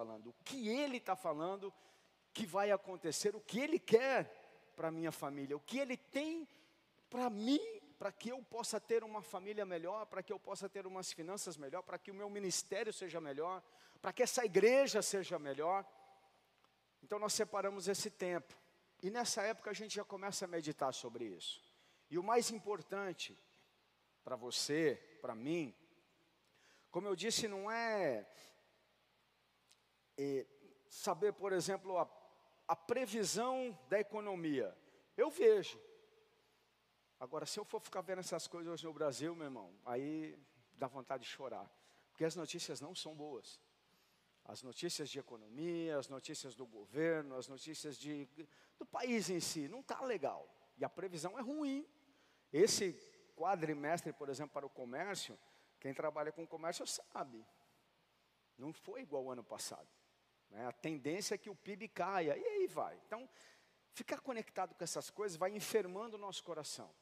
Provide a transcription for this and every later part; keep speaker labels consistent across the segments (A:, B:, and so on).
A: falando, o que Ele está falando que vai acontecer, o que Ele quer para minha família, o que Ele tem para mim, para que eu possa ter uma família melhor, para que eu possa ter umas finanças melhor, para que o meu ministério seja melhor, para que essa igreja seja melhor. Então nós separamos esse tempo. E nessa época a gente já começa a meditar sobre isso. E o mais importante para você, para mim, como eu disse, não é, é saber, por exemplo, a, a previsão da economia. Eu vejo. Agora, se eu for ficar vendo essas coisas hoje no Brasil, meu irmão, aí dá vontade de chorar. Porque as notícias não são boas. As notícias de economia, as notícias do governo, as notícias de, do país em si, não está legal. E a previsão é ruim. Esse quadrimestre, por exemplo, para o comércio, quem trabalha com comércio sabe. Não foi igual ao ano passado. Né? A tendência é que o PIB caia, e aí vai. Então, ficar conectado com essas coisas vai enfermando o nosso coração.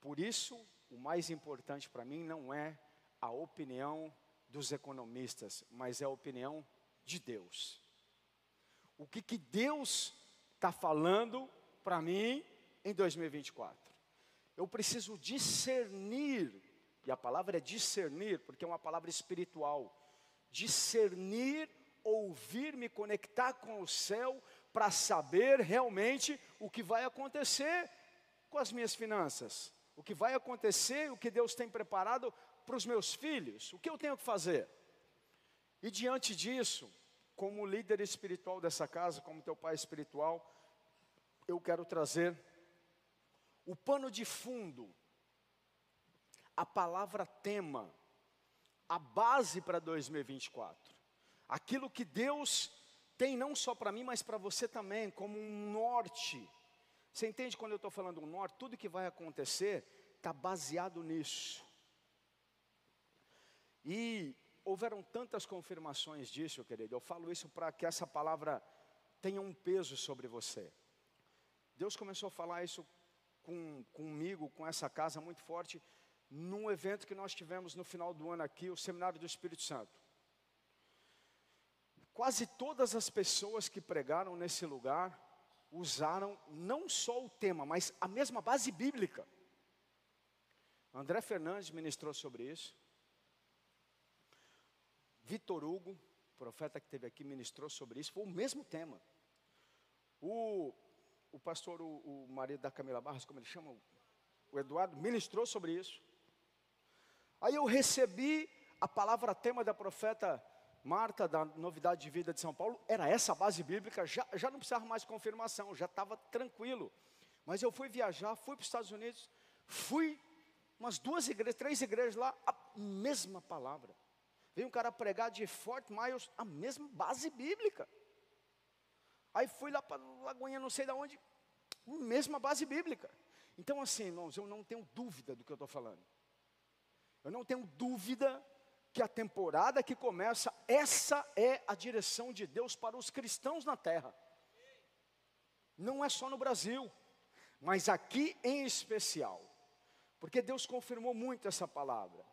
A: Por isso, o mais importante para mim não é a opinião dos economistas, mas é a opinião de Deus. O que, que Deus está falando para mim em 2024? Eu preciso discernir, e a palavra é discernir, porque é uma palavra espiritual. Discernir, ouvir, me conectar com o céu, para saber realmente o que vai acontecer com as minhas finanças, o que vai acontecer, o que Deus tem preparado para os meus filhos, o que eu tenho que fazer? E diante disso, como líder espiritual dessa casa, como teu pai espiritual, eu quero trazer o pano de fundo, a palavra tema, a base para 2024. Aquilo que Deus tem não só para mim, mas para você também, como um norte. Você entende quando eu estou falando um norte? Tudo que vai acontecer está baseado nisso. E houveram tantas confirmações disso, querido. Eu falo isso para que essa palavra tenha um peso sobre você. Deus começou a falar isso com, comigo, com essa casa muito forte, num evento que nós tivemos no final do ano aqui, o Seminário do Espírito Santo. Quase todas as pessoas que pregaram nesse lugar usaram não só o tema, mas a mesma base bíblica. André Fernandes ministrou sobre isso. Vitor Hugo, profeta que teve aqui, ministrou sobre isso. Foi o mesmo tema. O o pastor, o, o marido da Camila Barros, como ele chama, o Eduardo, ministrou sobre isso. Aí eu recebi a palavra tema da profeta Marta, da Novidade de Vida de São Paulo, era essa a base bíblica, já, já não precisava mais de confirmação, já estava tranquilo. Mas eu fui viajar, fui para os Estados Unidos, fui umas duas igrejas, três igrejas lá, a mesma palavra. Veio um cara pregar de Fort Myers, a mesma base bíblica. Aí fui lá para Lagoinha, não sei de onde, mesma base bíblica. Então, assim, irmãos, eu não tenho dúvida do que eu estou falando. Eu não tenho dúvida que a temporada que começa, essa é a direção de Deus para os cristãos na terra. Não é só no Brasil, mas aqui em especial. Porque Deus confirmou muito essa palavra.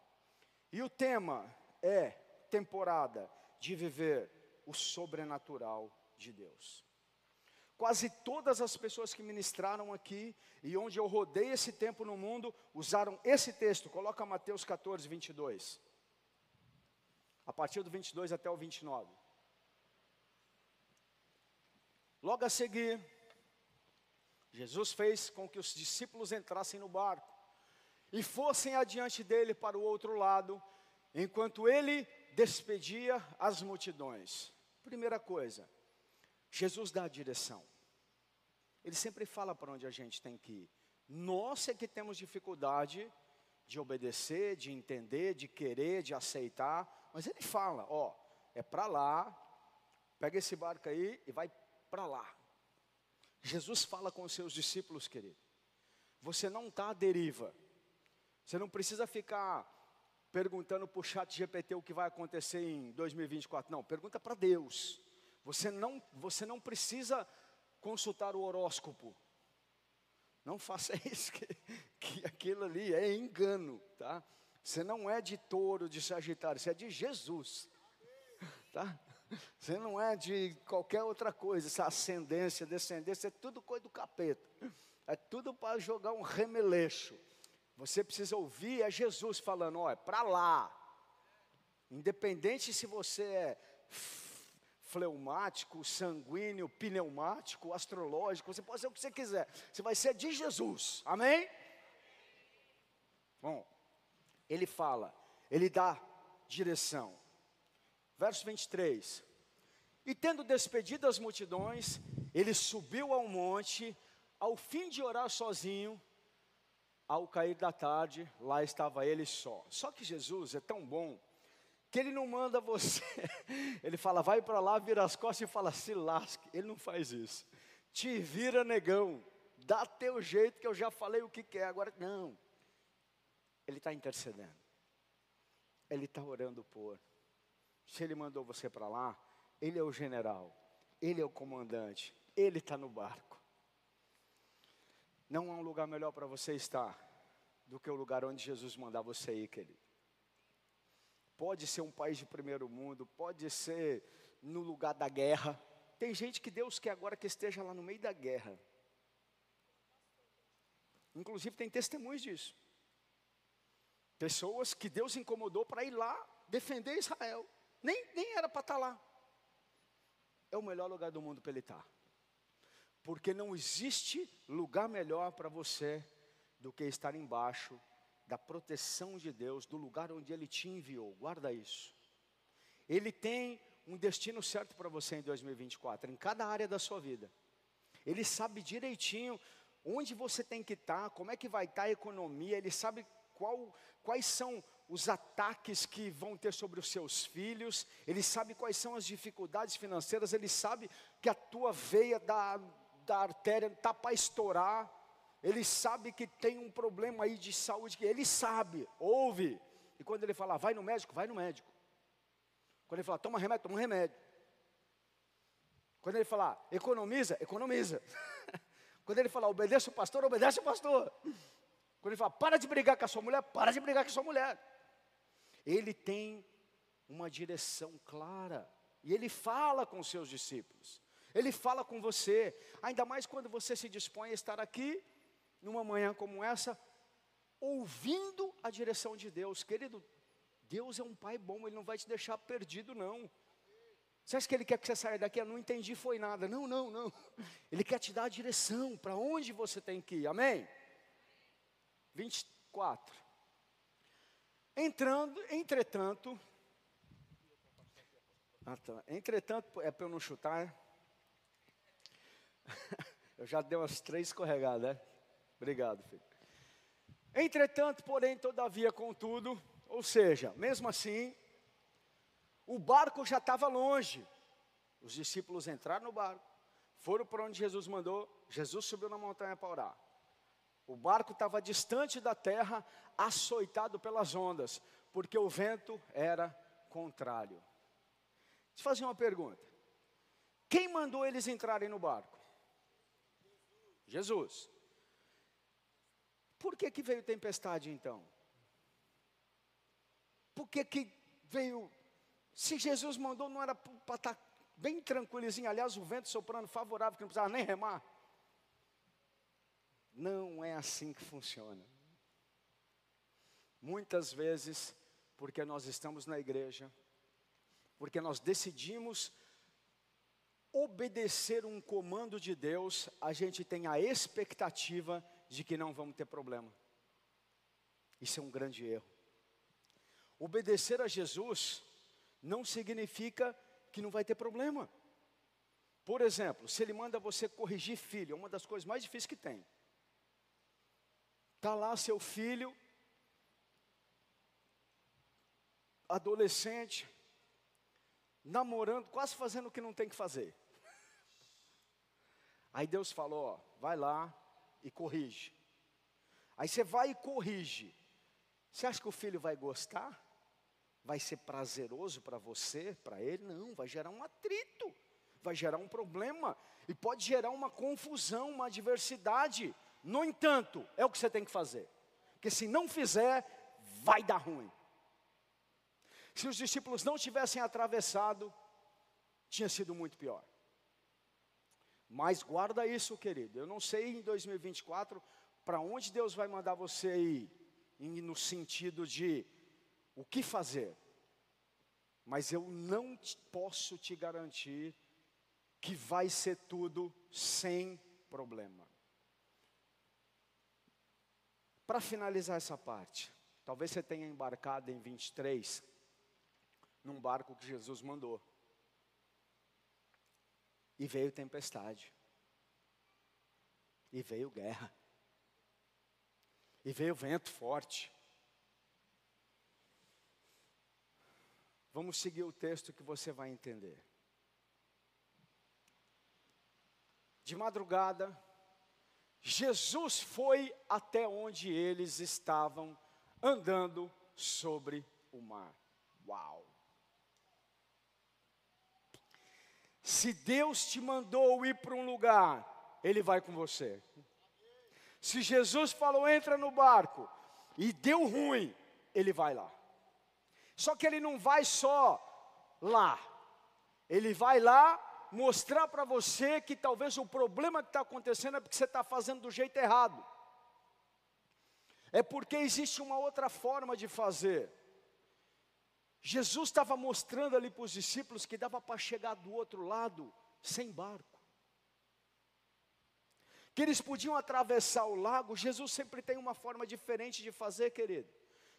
A: E o tema é temporada de viver o sobrenatural de Deus. Quase todas as pessoas que ministraram aqui e onde eu rodei esse tempo no mundo usaram esse texto. Coloca Mateus 14, 22. A partir do 22 até o 29. Logo a seguir, Jesus fez com que os discípulos entrassem no barco e fossem adiante dele para o outro lado, enquanto ele despedia as multidões. Primeira coisa, Jesus dá a direção. Ele sempre fala para onde a gente tem que ir. Nós é que temos dificuldade de obedecer, de entender, de querer, de aceitar, mas ele fala, ó, é para lá, pega esse barco aí e vai para lá. Jesus fala com os seus discípulos, querido. Você não está à deriva. Você não precisa ficar perguntando para o chat GPT o que vai acontecer em 2024. Não, pergunta para Deus. Você não, você não precisa consultar o horóscopo. Não faça isso, que, que aquilo ali é engano, tá? Você não é de touro, de sagitário, você é de Jesus. tá? Você não é de qualquer outra coisa, essa ascendência, descendência, é tudo coisa do capeta. É tudo para jogar um remeleixo. Você precisa ouvir é Jesus falando, ó, é para lá. Independente se você é fleumático, sanguíneo, pneumático, astrológico, você pode ser o que você quiser. Você vai ser de Jesus. Amém? Bom, ele fala, ele dá direção. Verso 23. E tendo despedido as multidões, ele subiu ao monte, ao fim de orar sozinho, ao cair da tarde, lá estava ele só. Só que Jesus é tão bom que ele não manda você, ele fala, vai para lá, vira as costas e fala, se lasque. Ele não faz isso. Te vira, negão, dá teu jeito, que eu já falei o que quer, agora não. Ele está intercedendo, ele está orando por. Se ele mandou você para lá, ele é o general, ele é o comandante, ele está no barco. Não há um lugar melhor para você estar do que o lugar onde Jesus mandar você ir, querido. Pode ser um país de primeiro mundo, pode ser no lugar da guerra. Tem gente que Deus quer agora que esteja lá no meio da guerra. Inclusive tem testemunhos disso. Pessoas que Deus incomodou para ir lá defender Israel. Nem, nem era para estar tá lá. É o melhor lugar do mundo para ele estar. Tá. Porque não existe lugar melhor para você do que estar embaixo da proteção de Deus, do lugar onde Ele te enviou. Guarda isso. Ele tem um destino certo para você em 2024, em cada área da sua vida. Ele sabe direitinho onde você tem que estar, tá, como é que vai estar a economia, Ele sabe qual, quais são os ataques que vão ter sobre os seus filhos, ele sabe quais são as dificuldades financeiras, ele sabe que a tua veia da, da artéria está para estourar, ele sabe que tem um problema aí de saúde, que ele sabe, ouve. E quando ele fala, vai no médico, vai no médico. Quando ele fala, toma remédio, toma remédio. Quando ele falar, economiza, economiza. quando ele falar, obedeça o pastor, obedece o pastor. Quando ele fala, para de brigar com a sua mulher, para de brigar com a sua mulher. Ele tem uma direção clara. E ele fala com seus discípulos. Ele fala com você. Ainda mais quando você se dispõe a estar aqui, numa manhã como essa, ouvindo a direção de Deus. Querido, Deus é um pai bom, ele não vai te deixar perdido, não. Você acha que ele quer que você saia daqui? Eu não entendi, foi nada. Não, não, não. Ele quer te dar a direção para onde você tem que ir. Amém? 24. Entrando, entretanto, ah, tá. entretanto, é para eu não chutar, é? eu já dei umas três escorregadas, né? Obrigado, filho. Entretanto, porém, todavia, contudo, ou seja, mesmo assim, o barco já estava longe. Os discípulos entraram no barco, foram para onde Jesus mandou, Jesus subiu na montanha para orar. O barco estava distante da terra, açoitado pelas ondas, porque o vento era contrário. Deixa eu fazer uma pergunta. Quem mandou eles entrarem no barco? Jesus. Por que, que veio tempestade então? Por que, que veio. Se Jesus mandou, não era para estar tá bem tranquilizinho. Aliás, o vento soprando favorável, que não precisava nem remar. Não é assim que funciona. Muitas vezes, porque nós estamos na igreja, porque nós decidimos obedecer um comando de Deus, a gente tem a expectativa de que não vamos ter problema. Isso é um grande erro. Obedecer a Jesus não significa que não vai ter problema. Por exemplo, se ele manda você corrigir filho, é uma das coisas mais difíceis que tem. Está lá seu filho, adolescente, namorando, quase fazendo o que não tem que fazer. Aí Deus falou: ó, vai lá e corrige. Aí você vai e corrige. Você acha que o filho vai gostar? Vai ser prazeroso para você, para ele? Não, vai gerar um atrito, vai gerar um problema e pode gerar uma confusão, uma adversidade. No entanto, é o que você tem que fazer. Porque se não fizer, vai dar ruim. Se os discípulos não tivessem atravessado, tinha sido muito pior. Mas guarda isso, querido. Eu não sei em 2024 para onde Deus vai mandar você ir, no sentido de o que fazer. Mas eu não posso te garantir que vai ser tudo sem problema. Para finalizar essa parte, talvez você tenha embarcado em 23 num barco que Jesus mandou. E veio tempestade. E veio guerra. E veio vento forte. Vamos seguir o texto que você vai entender. De madrugada, Jesus foi até onde eles estavam andando sobre o mar. Uau! Se Deus te mandou ir para um lugar, Ele vai com você. Se Jesus falou, entra no barco, e deu ruim, Ele vai lá. Só que Ele não vai só lá, Ele vai lá mostrar para você que talvez o problema que está acontecendo é porque você está fazendo do jeito errado. É porque existe uma outra forma de fazer. Jesus estava mostrando ali para os discípulos que dava para chegar do outro lado sem barco. Que eles podiam atravessar o lago. Jesus sempre tem uma forma diferente de fazer, querido,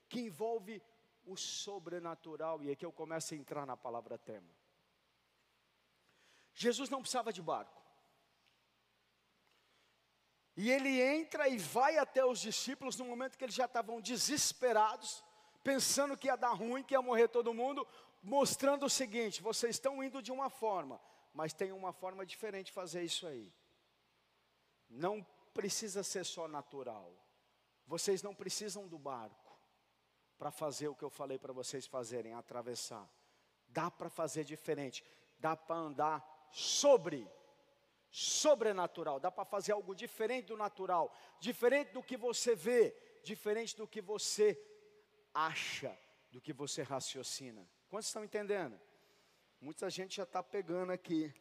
A: que envolve o sobrenatural. E aqui eu começo a entrar na palavra tema. Jesus não precisava de barco. E ele entra e vai até os discípulos no momento que eles já estavam desesperados pensando que ia dar ruim, que ia morrer todo mundo, mostrando o seguinte: vocês estão indo de uma forma, mas tem uma forma diferente de fazer isso aí. Não precisa ser só natural. Vocês não precisam do barco para fazer o que eu falei para vocês fazerem, atravessar. Dá para fazer diferente. Dá para andar sobre sobrenatural. Dá para fazer algo diferente do natural, diferente do que você vê, diferente do que você acha, do que você raciocina. Quantos estão entendendo? Muita gente já está pegando aqui.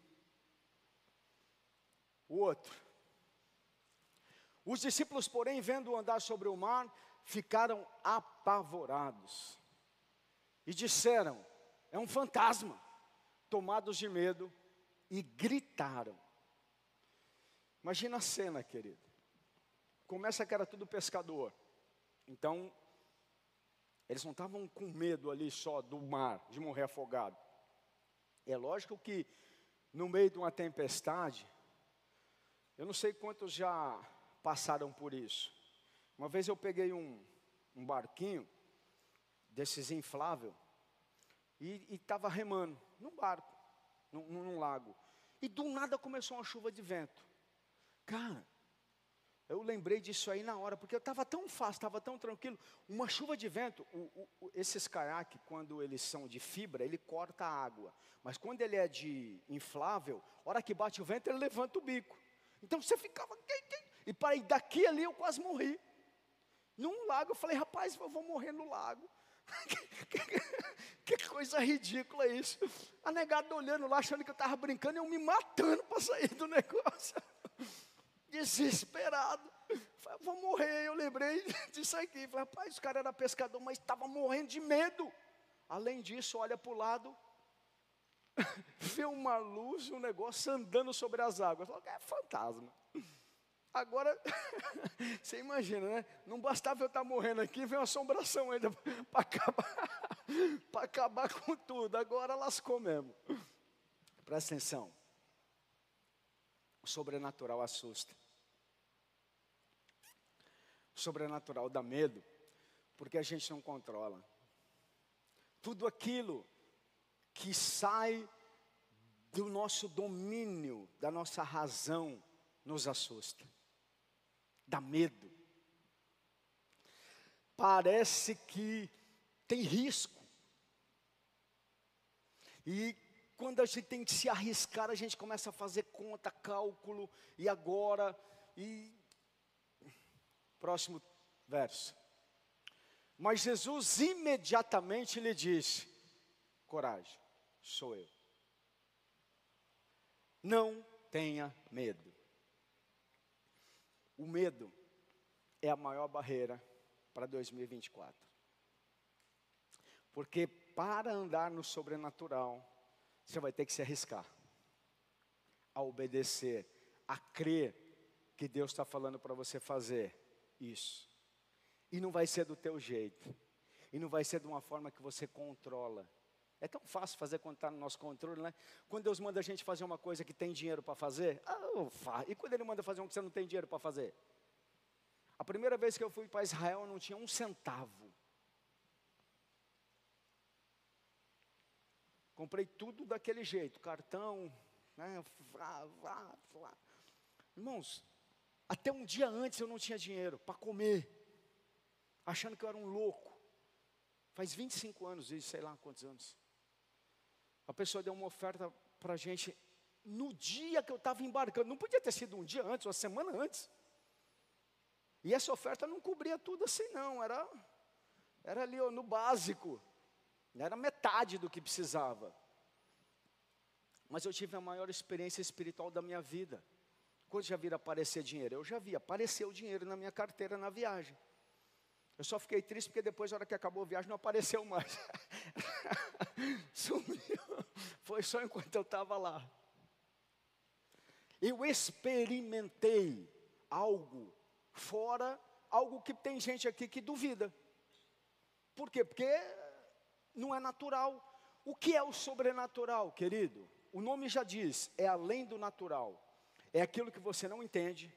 A: O outro. Os discípulos, porém, vendo andar sobre o mar, ficaram apavorados e disseram: É um fantasma. Tomados de medo e gritaram. Imagina a cena, querido. Começa que era tudo pescador. Então, eles não estavam com medo ali só do mar, de morrer afogado. É lógico que no meio de uma tempestade, eu não sei quantos já passaram por isso. Uma vez eu peguei um, um barquinho desses inflável e estava remando num barco, num, num lago. E do nada começou uma chuva de vento. Cara, eu lembrei disso aí na hora, porque eu estava tão fácil, estava tão tranquilo. Uma chuva de vento, o, o, esses caiaques, quando eles são de fibra, ele corta a água. Mas quando ele é de inflável, hora que bate o vento, ele levanta o bico. Então você ficava. E para daqui ali eu quase morri. Num lago, eu falei, rapaz, eu vou morrer no lago. que coisa ridícula isso. A negada olhando lá, achando que eu estava brincando, eu me matando para sair do negócio desesperado. Falei, vou morrer. Eu lembrei disso aqui. Falei, rapaz, o cara era pescador, mas estava morrendo de medo. Além disso, olha para o lado, vê uma luz, um negócio andando sobre as águas. Falei, é fantasma. Agora, você imagina, né? Não bastava eu estar morrendo aqui, vem uma assombração ainda para acabar, acabar com tudo. Agora lascou mesmo. Presta atenção. Sobrenatural assusta. O sobrenatural dá medo, porque a gente não controla. Tudo aquilo que sai do nosso domínio, da nossa razão, nos assusta, dá medo. Parece que tem risco. E quando a gente tem que se arriscar, a gente começa a fazer conta, cálculo, e agora, e. Próximo verso. Mas Jesus imediatamente lhe disse: coragem, sou eu. Não tenha medo. O medo é a maior barreira para 2024. Porque para andar no sobrenatural, você vai ter que se arriscar a obedecer, a crer que Deus está falando para você fazer isso. E não vai ser do teu jeito. E não vai ser de uma forma que você controla. É tão fácil fazer quando está no nosso controle, né? Quando Deus manda a gente fazer uma coisa que tem dinheiro para fazer, ah, e quando Ele manda fazer uma que você não tem dinheiro para fazer? A primeira vez que eu fui para Israel, eu não tinha um centavo. Comprei tudo daquele jeito, cartão, né? Vá, vá, vá. Irmãos, até um dia antes eu não tinha dinheiro para comer, achando que eu era um louco. Faz 25 anos isso, sei lá quantos anos. A pessoa deu uma oferta para a gente no dia que eu estava embarcando. Não podia ter sido um dia antes, uma semana antes. E essa oferta não cobria tudo assim, não. Era, era ali no básico. Era metade do que precisava. Mas eu tive a maior experiência espiritual da minha vida. Quando já viram aparecer dinheiro? Eu já vi, apareceu dinheiro na minha carteira na viagem. Eu só fiquei triste porque depois, na hora que acabou a viagem, não apareceu mais. Sumiu. Foi só enquanto eu estava lá. Eu experimentei algo fora, algo que tem gente aqui que duvida. Por quê? Porque não é natural. O que é o sobrenatural, querido? O nome já diz, é além do natural. É aquilo que você não entende,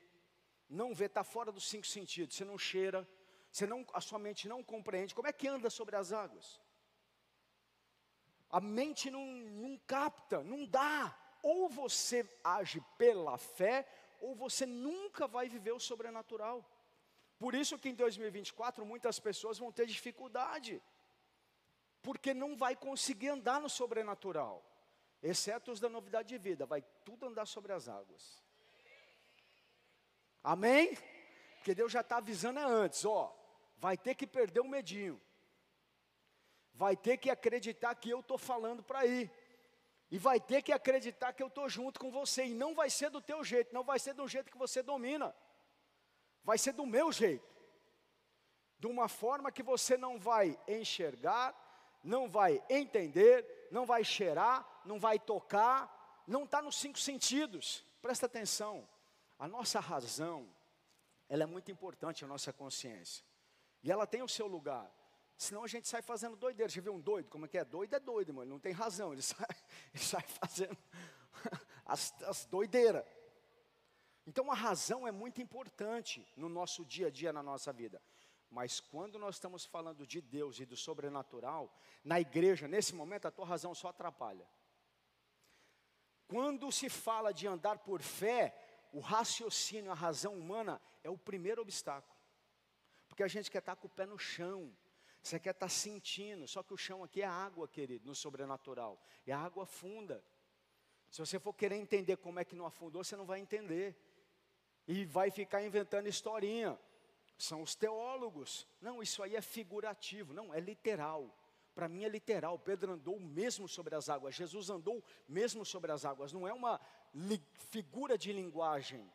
A: não vê, está fora dos cinco sentidos. Você não cheira, você não, a sua mente não compreende. Como é que anda sobre as águas? A mente não, não capta, não dá. Ou você age pela fé, ou você nunca vai viver o sobrenatural. Por isso que em 2024 muitas pessoas vão ter dificuldade, porque não vai conseguir andar no sobrenatural, exceto os da novidade de vida, vai tudo andar sobre as águas. Amém? Porque Deus já está avisando antes, ó vai ter que perder o medinho. Vai ter que acreditar que eu estou falando para ir. E vai ter que acreditar que eu estou junto com você. E não vai ser do teu jeito, não vai ser do jeito que você domina. Vai ser do meu jeito. De uma forma que você não vai enxergar, não vai entender, não vai cheirar, não vai tocar, não está nos cinco sentidos. Presta atenção. A nossa razão, ela é muito importante, a nossa consciência. E ela tem o seu lugar. Senão a gente sai fazendo doideira. Já viu um doido? Como é que é? Doido é doido, mano. Ele não tem razão. Ele sai, ele sai fazendo as, as doideiras. Então a razão é muito importante no nosso dia a dia, na nossa vida. Mas quando nós estamos falando de Deus e do sobrenatural, na igreja, nesse momento, a tua razão só atrapalha. Quando se fala de andar por fé, o raciocínio, a razão humana é o primeiro obstáculo. Porque a gente quer estar com o pé no chão. Você quer estar sentindo, só que o chão aqui é água, querido, no sobrenatural. É água funda. Se você for querer entender como é que não afundou, você não vai entender. E vai ficar inventando historinha. São os teólogos. Não, isso aí é figurativo. Não, é literal. Para mim é literal. Pedro andou mesmo sobre as águas. Jesus andou mesmo sobre as águas. Não é uma figura de linguagem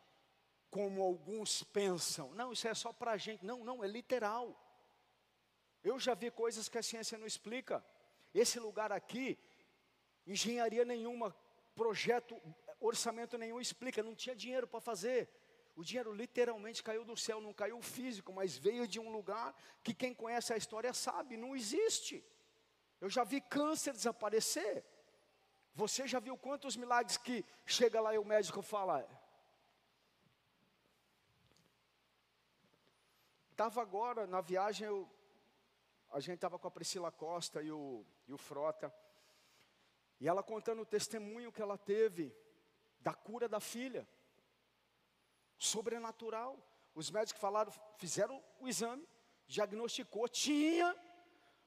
A: como alguns pensam. Não, isso é só para a gente. Não, não, é literal. Eu já vi coisas que a ciência não explica. Esse lugar aqui, engenharia nenhuma, projeto, orçamento nenhum explica, não tinha dinheiro para fazer. O dinheiro literalmente caiu do céu, não caiu físico, mas veio de um lugar que quem conhece a história sabe, não existe. Eu já vi câncer desaparecer. Você já viu quantos milagres que chega lá e o médico fala, Estava agora na viagem, eu, a gente estava com a Priscila Costa e o, e o Frota, e ela contando o testemunho que ela teve da cura da filha, sobrenatural. Os médicos falaram, fizeram o exame, diagnosticou, tinha,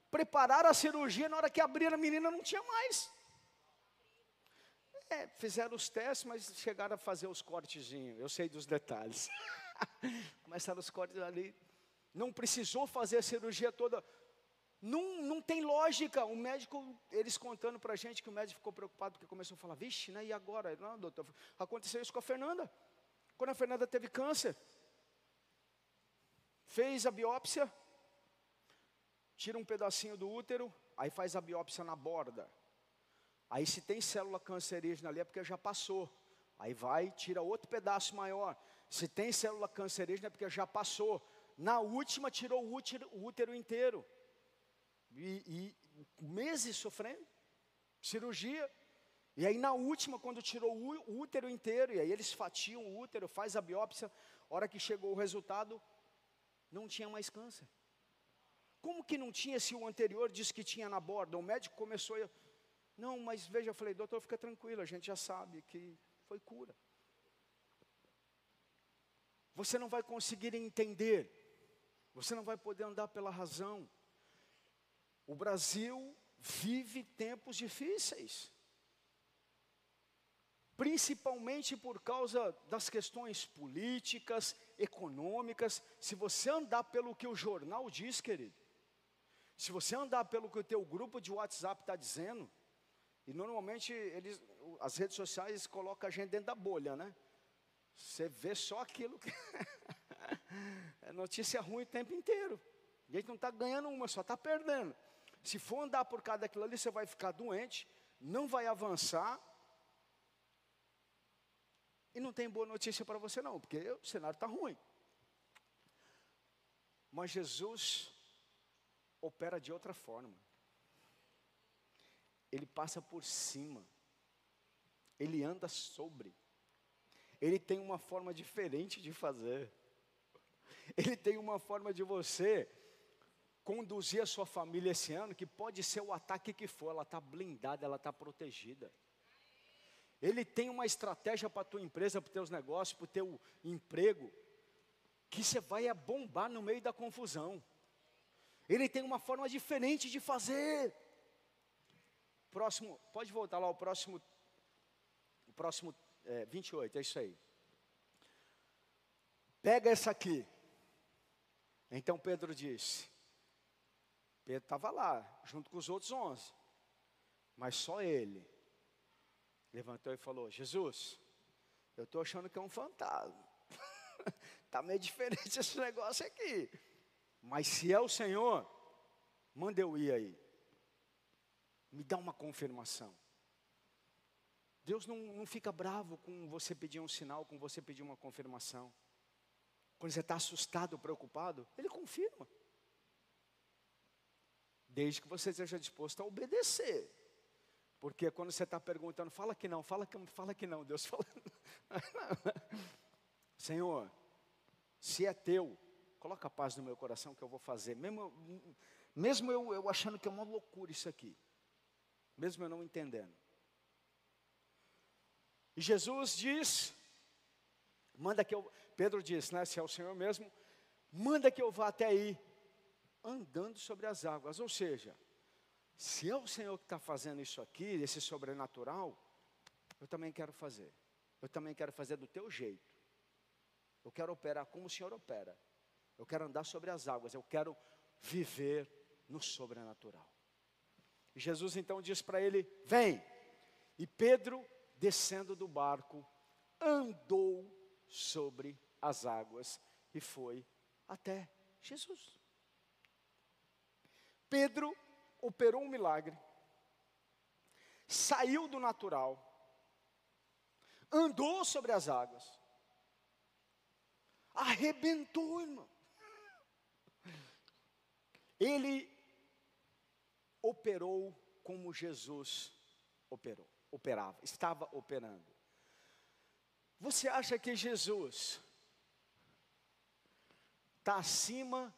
A: prepararam a cirurgia, na hora que abriram a menina não tinha mais. É, fizeram os testes, mas chegaram a fazer os cortezinhos, eu sei dos detalhes. Começaram os cortes ali, não precisou fazer a cirurgia toda. Não, não tem lógica. O médico, eles contando para a gente que o médico ficou preocupado porque começou a falar, vixe, né? E agora? Não, doutor, aconteceu isso com a Fernanda. Quando a Fernanda teve câncer, fez a biópsia, tira um pedacinho do útero, aí faz a biópsia na borda. Aí se tem célula cancerígena ali é porque já passou. Aí vai, tira outro pedaço maior. Se tem célula cancerígena é porque já passou. Na última tirou o útero, o útero inteiro. E, e meses sofrendo, cirurgia. E aí na última, quando tirou o útero inteiro, e aí eles fatiam o útero, faz a biópsia, hora que chegou o resultado, não tinha mais câncer. Como que não tinha se o anterior disse que tinha na borda? O médico começou a. Não, mas veja, eu falei, doutor, fica tranquilo, a gente já sabe que foi cura. Você não vai conseguir entender, você não vai poder andar pela razão. O Brasil vive tempos difíceis, principalmente por causa das questões políticas, econômicas. Se você andar pelo que o jornal diz, querido, se você andar pelo que o teu grupo de WhatsApp está dizendo, e normalmente eles, as redes sociais colocam a gente dentro da bolha, né? Você vê só aquilo que é notícia ruim o tempo inteiro. A gente não está ganhando uma, só está perdendo. Se for andar por causa daquilo ali, você vai ficar doente, não vai avançar. E não tem boa notícia para você, não, porque o cenário está ruim. Mas Jesus opera de outra forma. Ele passa por cima. Ele anda sobre. Ele tem uma forma diferente de fazer. Ele tem uma forma de você conduzir a sua família esse ano, que pode ser o ataque que for, ela está blindada, ela está protegida. Ele tem uma estratégia para a tua empresa, para os teus negócios, para o teu emprego, que você vai bombar no meio da confusão. Ele tem uma forma diferente de fazer. Próximo, pode voltar lá o próximo, o próximo é, 28, é isso aí. Pega essa aqui. Então Pedro disse. Pedro estava lá, junto com os outros onze. Mas só ele levantou e falou: Jesus, eu estou achando que é um fantasma. Está meio diferente esse negócio aqui. Mas se é o Senhor, manda eu ir aí. Me dá uma confirmação. Deus não, não fica bravo com você pedir um sinal, com você pedir uma confirmação. Quando você está assustado, preocupado, Ele confirma. Desde que você esteja disposto a obedecer. Porque quando você está perguntando, fala que não, fala que, fala que não, Deus fala. Senhor, se é teu, coloca a paz no meu coração que eu vou fazer, mesmo, mesmo eu, eu achando que é uma loucura isso aqui, mesmo eu não entendendo. E Jesus diz, manda que eu, Pedro diz, né, se é o Senhor mesmo, manda que eu vá até aí, andando sobre as águas, ou seja, se é o Senhor que está fazendo isso aqui, esse sobrenatural, eu também quero fazer, eu também quero fazer do teu jeito, eu quero operar como o Senhor opera, eu quero andar sobre as águas, eu quero viver no sobrenatural. E Jesus então diz para ele: Vem. E Pedro, descendo do barco, andou sobre as águas e foi até Jesus. Pedro operou um milagre, saiu do natural, andou sobre as águas, arrebentou, irmão. Ele operou como Jesus operou, operava, estava operando. Você acha que Jesus está acima